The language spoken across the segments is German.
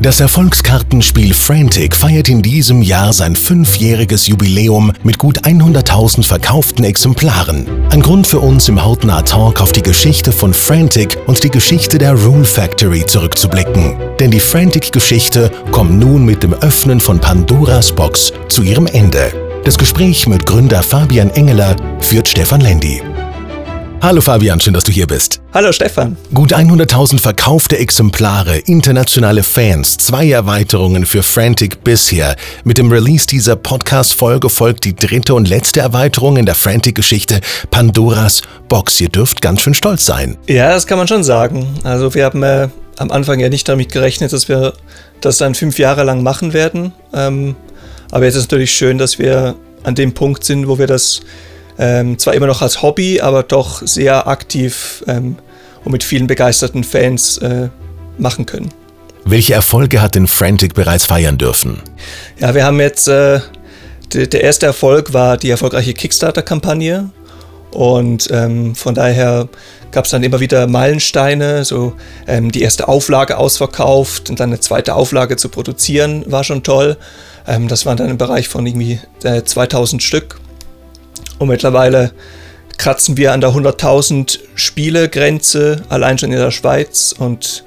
Das Erfolgskartenspiel Frantic feiert in diesem Jahr sein fünfjähriges Jubiläum mit gut 100.000 verkauften Exemplaren. Ein Grund für uns im Hautnah Talk auf die Geschichte von Frantic und die Geschichte der Rule Factory zurückzublicken. Denn die Frantic-Geschichte kommt nun mit dem Öffnen von Pandoras Box zu ihrem Ende. Das Gespräch mit Gründer Fabian Engeler führt Stefan Lendi. Hallo Fabian, schön, dass du hier bist. Hallo Stefan. Gut 100.000 verkaufte Exemplare, internationale Fans, zwei Erweiterungen für Frantic bisher. Mit dem Release dieser Podcast-Folge folgt die dritte und letzte Erweiterung in der Frantic-Geschichte Pandoras Box. Ihr dürft ganz schön stolz sein. Ja, das kann man schon sagen. Also wir haben äh, am Anfang ja nicht damit gerechnet, dass wir das dann fünf Jahre lang machen werden. Ähm, aber jetzt ist es natürlich schön, dass wir an dem Punkt sind, wo wir das ähm, zwar immer noch als Hobby, aber doch sehr aktiv ähm, und mit vielen begeisterten Fans äh, machen können. Welche Erfolge hat denn Frantic bereits feiern dürfen? Ja, wir haben jetzt, äh, der erste Erfolg war die erfolgreiche Kickstarter-Kampagne und ähm, von daher gab es dann immer wieder Meilensteine, so ähm, die erste Auflage ausverkauft und dann eine zweite Auflage zu produzieren, war schon toll. Ähm, das waren dann im Bereich von irgendwie äh, 2000 Stück. Und mittlerweile kratzen wir an der 100.000 Spiele-Grenze, allein schon in der Schweiz. Und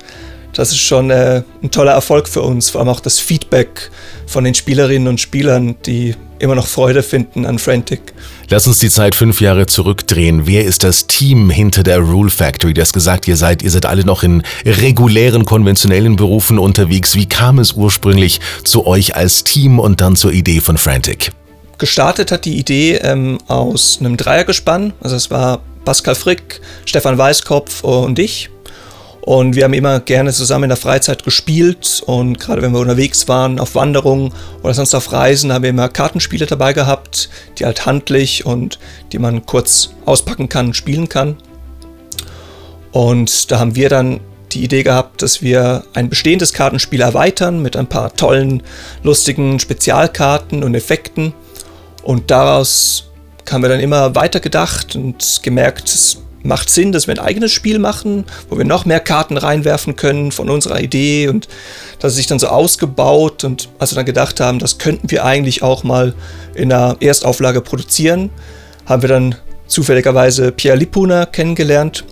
das ist schon äh, ein toller Erfolg für uns. Vor allem auch das Feedback von den Spielerinnen und Spielern, die immer noch Freude finden an Frantic. Lass uns die Zeit fünf Jahre zurückdrehen. Wer ist das Team hinter der Rule Factory? Du hast gesagt, ihr seid, ihr seid alle noch in regulären, konventionellen Berufen unterwegs. Wie kam es ursprünglich zu euch als Team und dann zur Idee von Frantic? Gestartet hat die Idee ähm, aus einem Dreiergespann. Also es war Pascal Frick, Stefan Weißkopf und ich. Und wir haben immer gerne zusammen in der Freizeit gespielt und gerade wenn wir unterwegs waren, auf Wanderungen oder sonst auf Reisen, haben wir immer Kartenspiele dabei gehabt, die halt handlich und die man kurz auspacken kann spielen kann. Und da haben wir dann die Idee gehabt, dass wir ein bestehendes Kartenspiel erweitern mit ein paar tollen, lustigen Spezialkarten und Effekten und daraus haben wir dann immer weiter gedacht und gemerkt, es macht Sinn, dass wir ein eigenes Spiel machen, wo wir noch mehr Karten reinwerfen können von unserer Idee und das sich dann so ausgebaut und als wir dann gedacht haben, das könnten wir eigentlich auch mal in einer Erstauflage produzieren, haben wir dann zufälligerweise Pierre Lipuna kennengelernt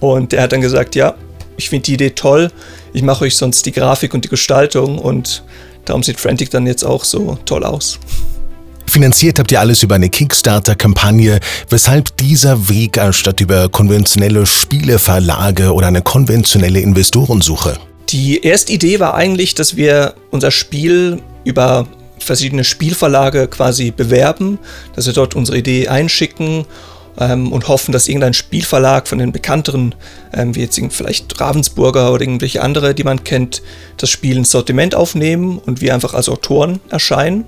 und der hat dann gesagt, ja, ich finde die Idee toll, ich mache euch sonst die Grafik und die Gestaltung und darum sieht Frantic dann jetzt auch so toll aus. Finanziert habt ihr alles über eine Kickstarter-Kampagne. Weshalb dieser Weg anstatt über konventionelle Spieleverlage oder eine konventionelle Investorensuche? Die erste Idee war eigentlich, dass wir unser Spiel über verschiedene Spielverlage quasi bewerben, dass wir dort unsere Idee einschicken ähm, und hoffen, dass irgendein Spielverlag von den bekannteren, ähm, wie jetzt vielleicht Ravensburger oder irgendwelche andere, die man kennt, das Spiel ins Sortiment aufnehmen und wir einfach als Autoren erscheinen.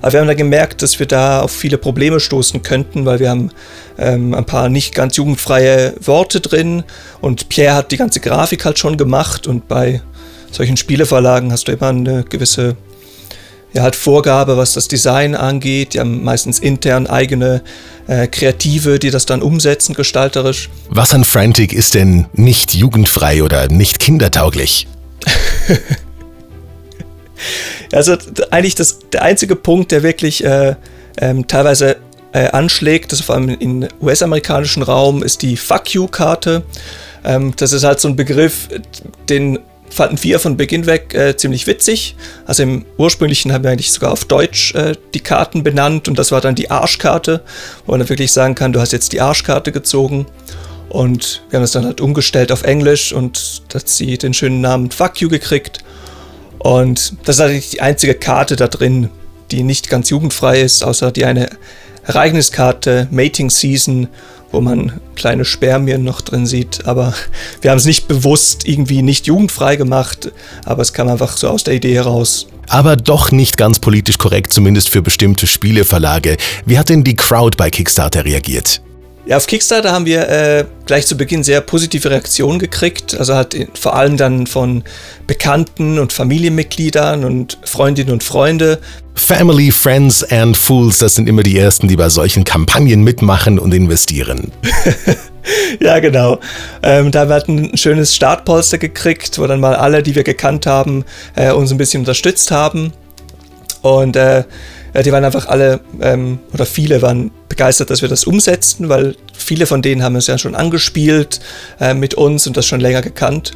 Aber wir haben da gemerkt, dass wir da auf viele Probleme stoßen könnten, weil wir haben ähm, ein paar nicht ganz jugendfreie Worte drin und Pierre hat die ganze Grafik halt schon gemacht und bei solchen Spieleverlagen hast du immer eine gewisse ja, halt Vorgabe, was das Design angeht. Die haben meistens intern eigene äh, Kreative, die das dann umsetzen, gestalterisch. Was an Frantic ist denn nicht jugendfrei oder nicht kindertauglich? Also eigentlich das, der einzige Punkt, der wirklich äh, ähm, teilweise äh, anschlägt, das vor allem im US-amerikanischen Raum, ist die Fuck You-Karte. Ähm, das ist halt so ein Begriff, den fanden wir von Beginn weg äh, ziemlich witzig. Also im ursprünglichen haben wir eigentlich sogar auf Deutsch äh, die Karten benannt und das war dann die Arschkarte, wo man dann wirklich sagen kann, du hast jetzt die Arschkarte gezogen. Und wir haben es dann halt umgestellt auf Englisch und hat sie den schönen Namen Fuck You gekriegt. Und das ist eigentlich die einzige Karte da drin, die nicht ganz jugendfrei ist, außer die eine Ereigniskarte, Mating Season, wo man kleine Spermien noch drin sieht. Aber wir haben es nicht bewusst irgendwie nicht jugendfrei gemacht, aber es kam einfach so aus der Idee heraus. Aber doch nicht ganz politisch korrekt, zumindest für bestimmte Spieleverlage. Wie hat denn die Crowd bei Kickstarter reagiert? Ja, auf Kickstarter haben wir äh, gleich zu Beginn sehr positive Reaktionen gekriegt. Also hat vor allem dann von Bekannten und Familienmitgliedern und Freundinnen und Freunde. Family, Friends and Fools, das sind immer die ersten, die bei solchen Kampagnen mitmachen und investieren. ja, genau. Ähm, da wir ein schönes Startpolster gekriegt, wo dann mal alle, die wir gekannt haben, äh, uns ein bisschen unterstützt haben. Und äh, die waren einfach alle, ähm, oder viele waren begeistert, dass wir das umsetzen, weil viele von denen haben es ja schon angespielt äh, mit uns und das schon länger gekannt.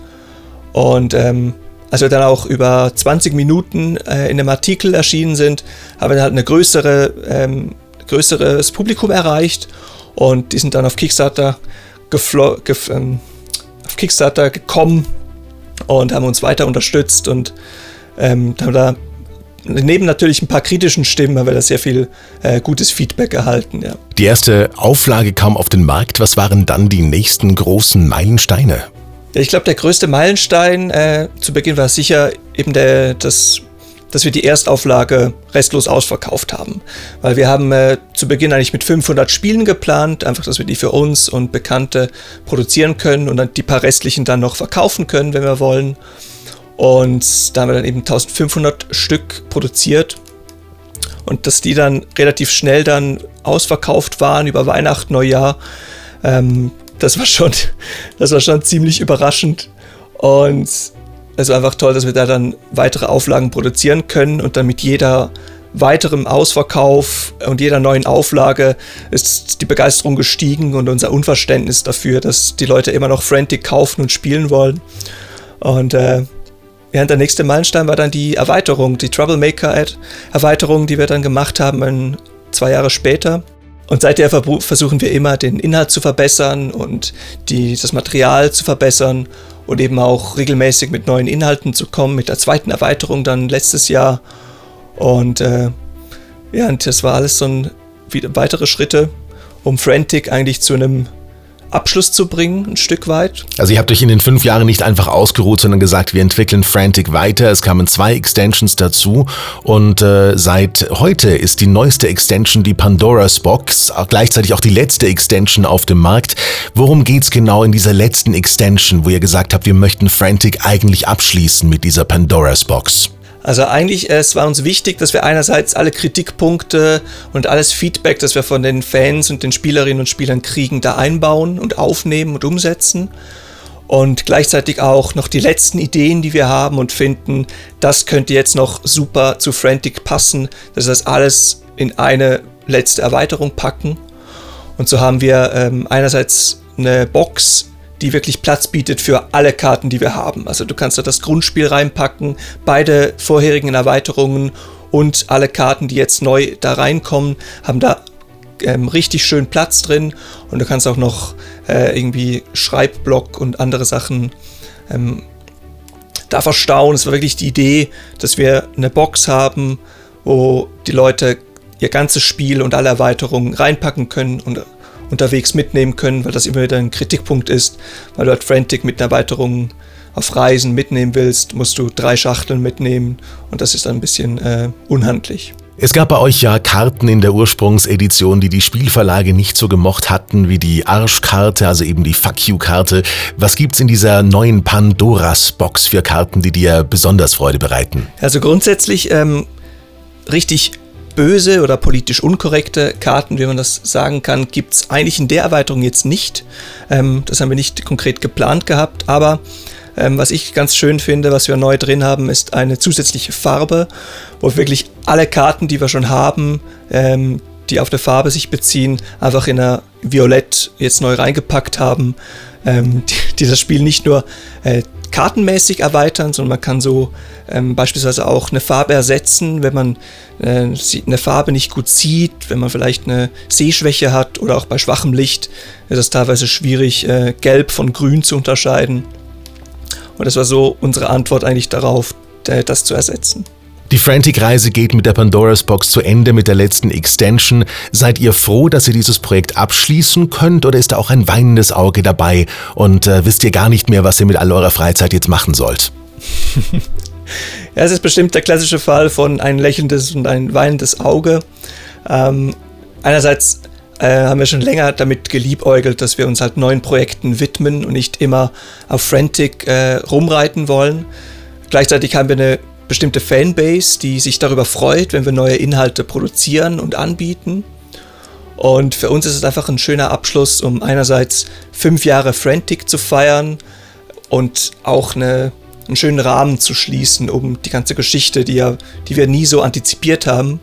Und ähm, als wir dann auch über 20 Minuten äh, in einem Artikel erschienen sind, haben wir halt eine größere, ähm, größeres Publikum erreicht und die sind dann auf Kickstarter, gef ähm, auf Kickstarter gekommen und haben uns weiter unterstützt und ähm, haben da neben natürlich ein paar kritischen Stimmen haben wir da sehr viel äh, gutes Feedback erhalten. Ja. Die erste Auflage kam auf den Markt. Was waren dann die nächsten großen Meilensteine? Ja, ich glaube, der größte Meilenstein äh, zu Beginn war sicher eben der, das, dass wir die Erstauflage restlos ausverkauft haben. Weil wir haben äh, zu Beginn eigentlich mit 500 Spielen geplant, einfach, dass wir die für uns und Bekannte produzieren können und dann die paar restlichen dann noch verkaufen können, wenn wir wollen. Und da haben wir dann eben 1500 Stück produziert. Und dass die dann relativ schnell dann ausverkauft waren über Weihnachten, Neujahr, ähm, das war schon, das war schon ziemlich überraschend. Und es war einfach toll, dass wir da dann weitere Auflagen produzieren können und dann mit jeder weiterem Ausverkauf und jeder neuen Auflage ist die Begeisterung gestiegen und unser Unverständnis dafür, dass die Leute immer noch Frantic kaufen und spielen wollen. Und äh, Während der nächste Meilenstein war dann die Erweiterung, die Troublemaker-Erweiterung, die wir dann gemacht haben, zwei Jahre später. Und seither versuchen wir immer, den Inhalt zu verbessern und die, das Material zu verbessern und eben auch regelmäßig mit neuen Inhalten zu kommen, mit der zweiten Erweiterung dann letztes Jahr. Und äh, ja, und das war alles so ein, weitere Schritte, um Frantic eigentlich zu einem Abschluss zu bringen, ein Stück weit. Also ihr habt euch in den fünf Jahren nicht einfach ausgeruht, sondern gesagt, wir entwickeln Frantic weiter. Es kamen zwei Extensions dazu und äh, seit heute ist die neueste Extension die Pandora's Box, gleichzeitig auch die letzte Extension auf dem Markt. Worum geht's genau in dieser letzten Extension, wo ihr gesagt habt, wir möchten Frantic eigentlich abschließen mit dieser Pandora's Box? Also eigentlich, es war uns wichtig, dass wir einerseits alle Kritikpunkte und alles Feedback, das wir von den Fans und den Spielerinnen und Spielern kriegen, da einbauen und aufnehmen und umsetzen. Und gleichzeitig auch noch die letzten Ideen, die wir haben und finden, das könnte jetzt noch super zu Frantic passen, dass wir das alles in eine letzte Erweiterung packen. Und so haben wir ähm, einerseits eine Box, die wirklich Platz bietet für alle Karten, die wir haben. Also du kannst da das Grundspiel reinpacken, beide vorherigen Erweiterungen und alle Karten, die jetzt neu da reinkommen, haben da ähm, richtig schön Platz drin und du kannst auch noch äh, irgendwie Schreibblock und andere Sachen ähm, da verstauen. Es war wirklich die Idee, dass wir eine Box haben, wo die Leute ihr ganzes Spiel und alle Erweiterungen reinpacken können und unterwegs mitnehmen können, weil das immer wieder ein Kritikpunkt ist, weil du halt Frantic mit einer Erweiterung auf Reisen mitnehmen willst, musst du drei Schachteln mitnehmen und das ist dann ein bisschen äh, unhandlich. Es gab bei euch ja Karten in der Ursprungsedition, die die Spielverlage nicht so gemocht hatten, wie die Arschkarte, also eben die Fuck You-Karte. Was gibt's in dieser neuen Pandoras-Box für Karten, die dir besonders Freude bereiten? Also grundsätzlich ähm, richtig böse oder politisch unkorrekte Karten, wie man das sagen kann, gibt es eigentlich in der Erweiterung jetzt nicht. Ähm, das haben wir nicht konkret geplant gehabt, aber ähm, was ich ganz schön finde, was wir neu drin haben, ist eine zusätzliche Farbe, wo wir wirklich alle Karten, die wir schon haben, ähm, die auf der Farbe sich beziehen, einfach in einer Violett jetzt neu reingepackt haben, ähm, die, die, das Spiel nicht nur äh, kartenmäßig erweitern, sondern man kann so ähm, beispielsweise auch eine Farbe ersetzen, wenn man äh, eine Farbe nicht gut sieht, wenn man vielleicht eine Sehschwäche hat oder auch bei schwachem Licht ist es teilweise schwierig, äh, gelb von grün zu unterscheiden. Und das war so unsere Antwort eigentlich darauf, das zu ersetzen. Die Frantic-Reise geht mit der Pandora's Box zu Ende mit der letzten Extension. Seid ihr froh, dass ihr dieses Projekt abschließen könnt oder ist da auch ein weinendes Auge dabei und äh, wisst ihr gar nicht mehr, was ihr mit all eurer Freizeit jetzt machen sollt? ja, es ist bestimmt der klassische Fall von ein lächelndes und ein weinendes Auge. Ähm, einerseits äh, haben wir schon länger damit geliebäugelt, dass wir uns halt neuen Projekten widmen und nicht immer auf Frantic äh, rumreiten wollen. Gleichzeitig haben wir eine bestimmte Fanbase, die sich darüber freut, wenn wir neue Inhalte produzieren und anbieten. Und für uns ist es einfach ein schöner Abschluss, um einerseits fünf Jahre Frantic zu feiern und auch eine, einen schönen Rahmen zu schließen, um die ganze Geschichte, die, ja, die wir nie so antizipiert haben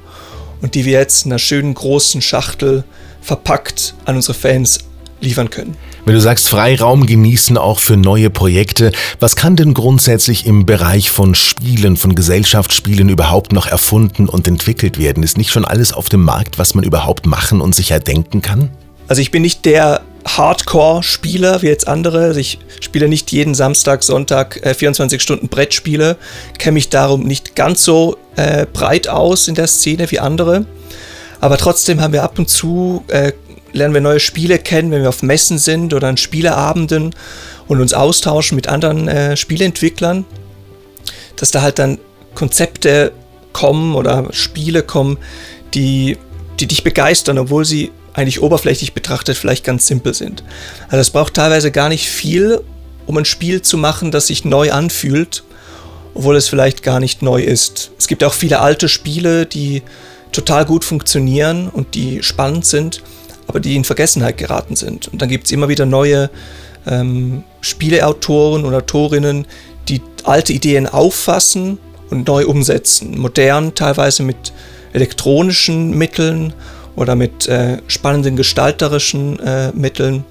und die wir jetzt in einer schönen großen Schachtel verpackt an unsere Fans liefern können. Wenn du sagst, Freiraum genießen auch für neue Projekte, was kann denn grundsätzlich im Bereich von Spielen, von Gesellschaftsspielen überhaupt noch erfunden und entwickelt werden? Ist nicht schon alles auf dem Markt, was man überhaupt machen und sich erdenken kann? Also ich bin nicht der Hardcore-Spieler wie jetzt andere. Also ich spiele nicht jeden Samstag, Sonntag äh, 24 Stunden Brettspiele, kenne mich darum nicht ganz so äh, breit aus in der Szene wie andere. Aber trotzdem haben wir ab und zu äh, lernen wir neue Spiele kennen, wenn wir auf Messen sind oder an Spieleabenden und uns austauschen mit anderen äh, Spieleentwicklern, dass da halt dann Konzepte kommen oder Spiele kommen, die, die dich begeistern, obwohl sie eigentlich oberflächlich betrachtet vielleicht ganz simpel sind. Also es braucht teilweise gar nicht viel, um ein Spiel zu machen, das sich neu anfühlt, obwohl es vielleicht gar nicht neu ist. Es gibt auch viele alte Spiele, die total gut funktionieren und die spannend sind, aber die in Vergessenheit geraten sind. Und dann gibt es immer wieder neue ähm, Spieleautoren und Autorinnen, die alte Ideen auffassen und neu umsetzen. Modern, teilweise mit elektronischen Mitteln oder mit äh, spannenden gestalterischen äh, Mitteln.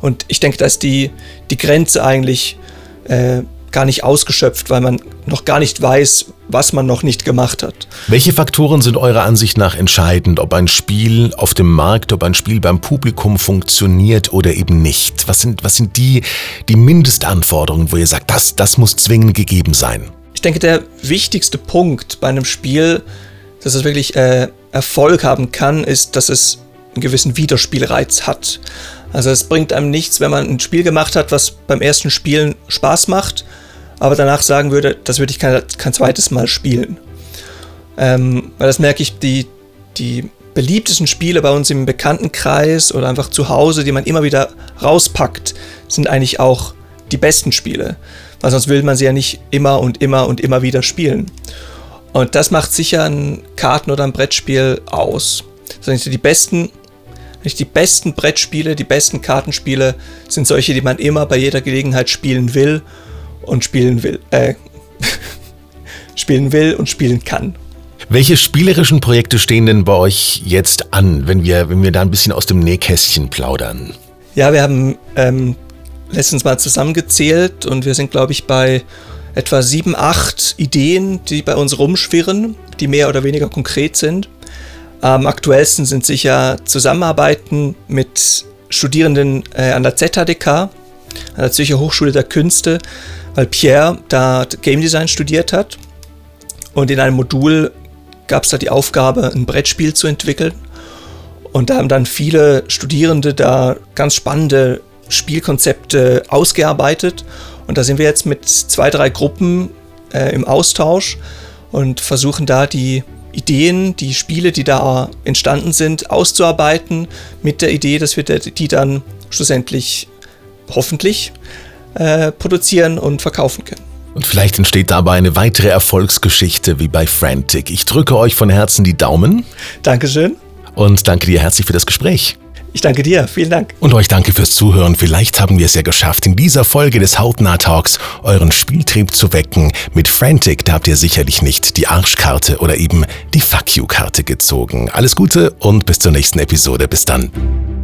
Und ich denke, da ist die, die Grenze eigentlich äh, gar nicht ausgeschöpft, weil man noch gar nicht weiß, was man noch nicht gemacht hat. Welche Faktoren sind eurer Ansicht nach entscheidend, ob ein Spiel auf dem Markt, ob ein Spiel beim Publikum funktioniert oder eben nicht? Was sind, was sind die, die Mindestanforderungen, wo ihr sagt, das, das muss zwingend gegeben sein? Ich denke, der wichtigste Punkt bei einem Spiel, dass es wirklich äh, Erfolg haben kann, ist, dass es einen gewissen Wiederspielreiz hat. Also es bringt einem nichts, wenn man ein Spiel gemacht hat, was beim ersten Spielen Spaß macht, aber danach sagen würde, das würde ich kein, kein zweites Mal spielen. Ähm, weil das merke ich, die, die beliebtesten Spiele bei uns im Bekanntenkreis oder einfach zu Hause, die man immer wieder rauspackt, sind eigentlich auch die besten Spiele. Weil sonst will man sie ja nicht immer und immer und immer wieder spielen. Und das macht sicher ein Karten- oder ein Brettspiel aus. Also die besten, die besten Brettspiele, die besten Kartenspiele sind solche, die man immer bei jeder Gelegenheit spielen will und spielen will, äh, spielen will und spielen kann. Welche spielerischen Projekte stehen denn bei euch jetzt an, wenn wir, wenn wir da ein bisschen aus dem Nähkästchen plaudern? Ja, wir haben ähm, letztens mal zusammengezählt und wir sind, glaube ich, bei etwa sieben, acht Ideen, die bei uns rumschwirren, die mehr oder weniger konkret sind. Am aktuellsten sind sicher Zusammenarbeiten mit Studierenden äh, an der ZHDK, an der Zürcher Hochschule der Künste, weil Pierre da Game Design studiert hat und in einem Modul gab es da die Aufgabe, ein Brettspiel zu entwickeln. Und da haben dann viele Studierende da ganz spannende Spielkonzepte ausgearbeitet. Und da sind wir jetzt mit zwei, drei Gruppen äh, im Austausch und versuchen da die Ideen, die Spiele, die da entstanden sind, auszuarbeiten, mit der Idee, dass wir die dann schlussendlich hoffentlich äh, produzieren und verkaufen können. Und vielleicht entsteht dabei eine weitere Erfolgsgeschichte wie bei Frantic. Ich drücke euch von Herzen die Daumen. Dankeschön. Und danke dir herzlich für das Gespräch. Ich danke dir, vielen Dank. Und euch danke fürs Zuhören. Vielleicht haben wir es ja geschafft, in dieser Folge des Hautnah Talks euren Spieltrieb zu wecken. Mit Frantic, da habt ihr sicherlich nicht die Arschkarte oder eben die Fuck You-Karte gezogen. Alles Gute und bis zur nächsten Episode. Bis dann.